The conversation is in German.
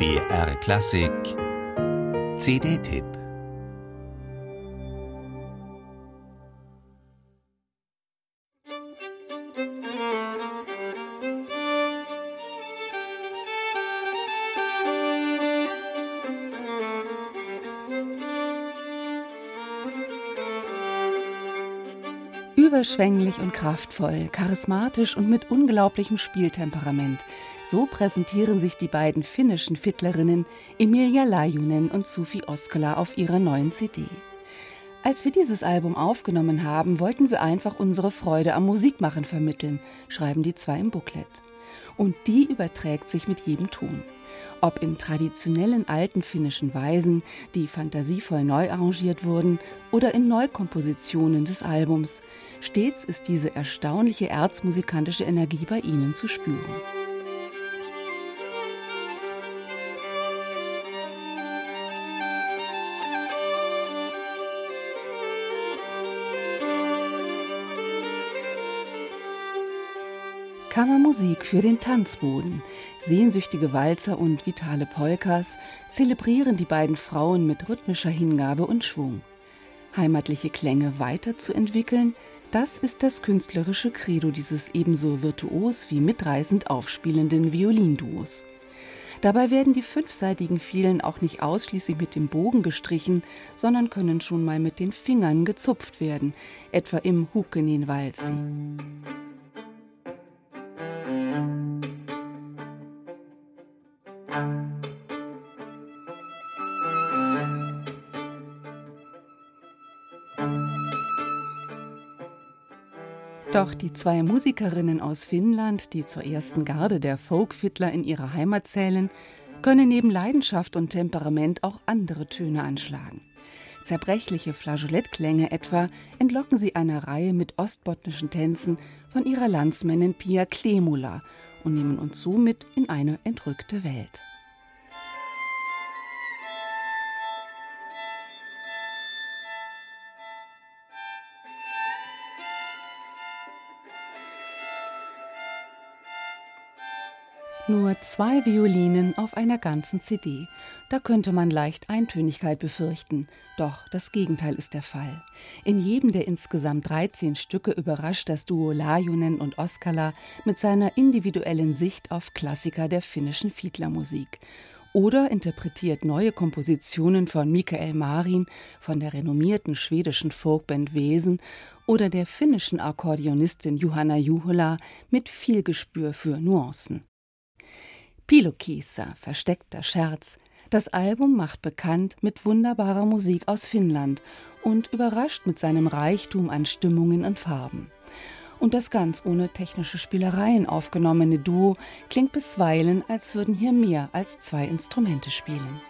BR Klassik. CD-Tipp Überschwänglich und kraftvoll, charismatisch und mit unglaublichem Spieltemperament. So präsentieren sich die beiden finnischen Fiddlerinnen Emilia Lajunen und Sufi Oskala auf ihrer neuen CD. Als wir dieses Album aufgenommen haben, wollten wir einfach unsere Freude am Musikmachen vermitteln, schreiben die zwei im Booklet. Und die überträgt sich mit jedem Ton. Ob in traditionellen alten finnischen Weisen, die fantasievoll neu arrangiert wurden, oder in Neukompositionen des Albums, stets ist diese erstaunliche erzmusikantische Energie bei ihnen zu spüren. Kammermusik für den Tanzboden. Sehnsüchtige Walzer und vitale Polkas zelebrieren die beiden Frauen mit rhythmischer Hingabe und Schwung. Heimatliche Klänge weiterzuentwickeln, das ist das künstlerische Credo dieses ebenso virtuos wie mitreißend aufspielenden Violinduos. Dabei werden die fünfseitigen Fielen auch nicht ausschließlich mit dem Bogen gestrichen, sondern können schon mal mit den Fingern gezupft werden, etwa im Hukenin-Walz. Doch die zwei Musikerinnen aus Finnland, die zur ersten Garde der Folkfiddler in ihrer Heimat zählen, können neben Leidenschaft und Temperament auch andere Töne anschlagen. Zerbrechliche Flageolettklänge etwa entlocken sie einer Reihe mit ostbotnischen Tänzen von ihrer Landsmännin Pia Klemula und nehmen uns somit in eine entrückte Welt. Nur zwei Violinen auf einer ganzen CD. Da könnte man leicht Eintönigkeit befürchten. Doch das Gegenteil ist der Fall. In jedem der insgesamt 13 Stücke überrascht das Duo Lajunen und Oskala mit seiner individuellen Sicht auf Klassiker der finnischen Fiedlermusik. Oder interpretiert neue Kompositionen von Mikael Marin, von der renommierten schwedischen Folkband Wesen oder der finnischen Akkordeonistin Johanna Juhola mit viel Gespür für Nuancen. Pilokisa, versteckter Scherz. Das Album macht bekannt mit wunderbarer Musik aus Finnland und überrascht mit seinem Reichtum an Stimmungen und Farben. Und das ganz ohne technische Spielereien aufgenommene Duo klingt bisweilen, als würden hier mehr als zwei Instrumente spielen.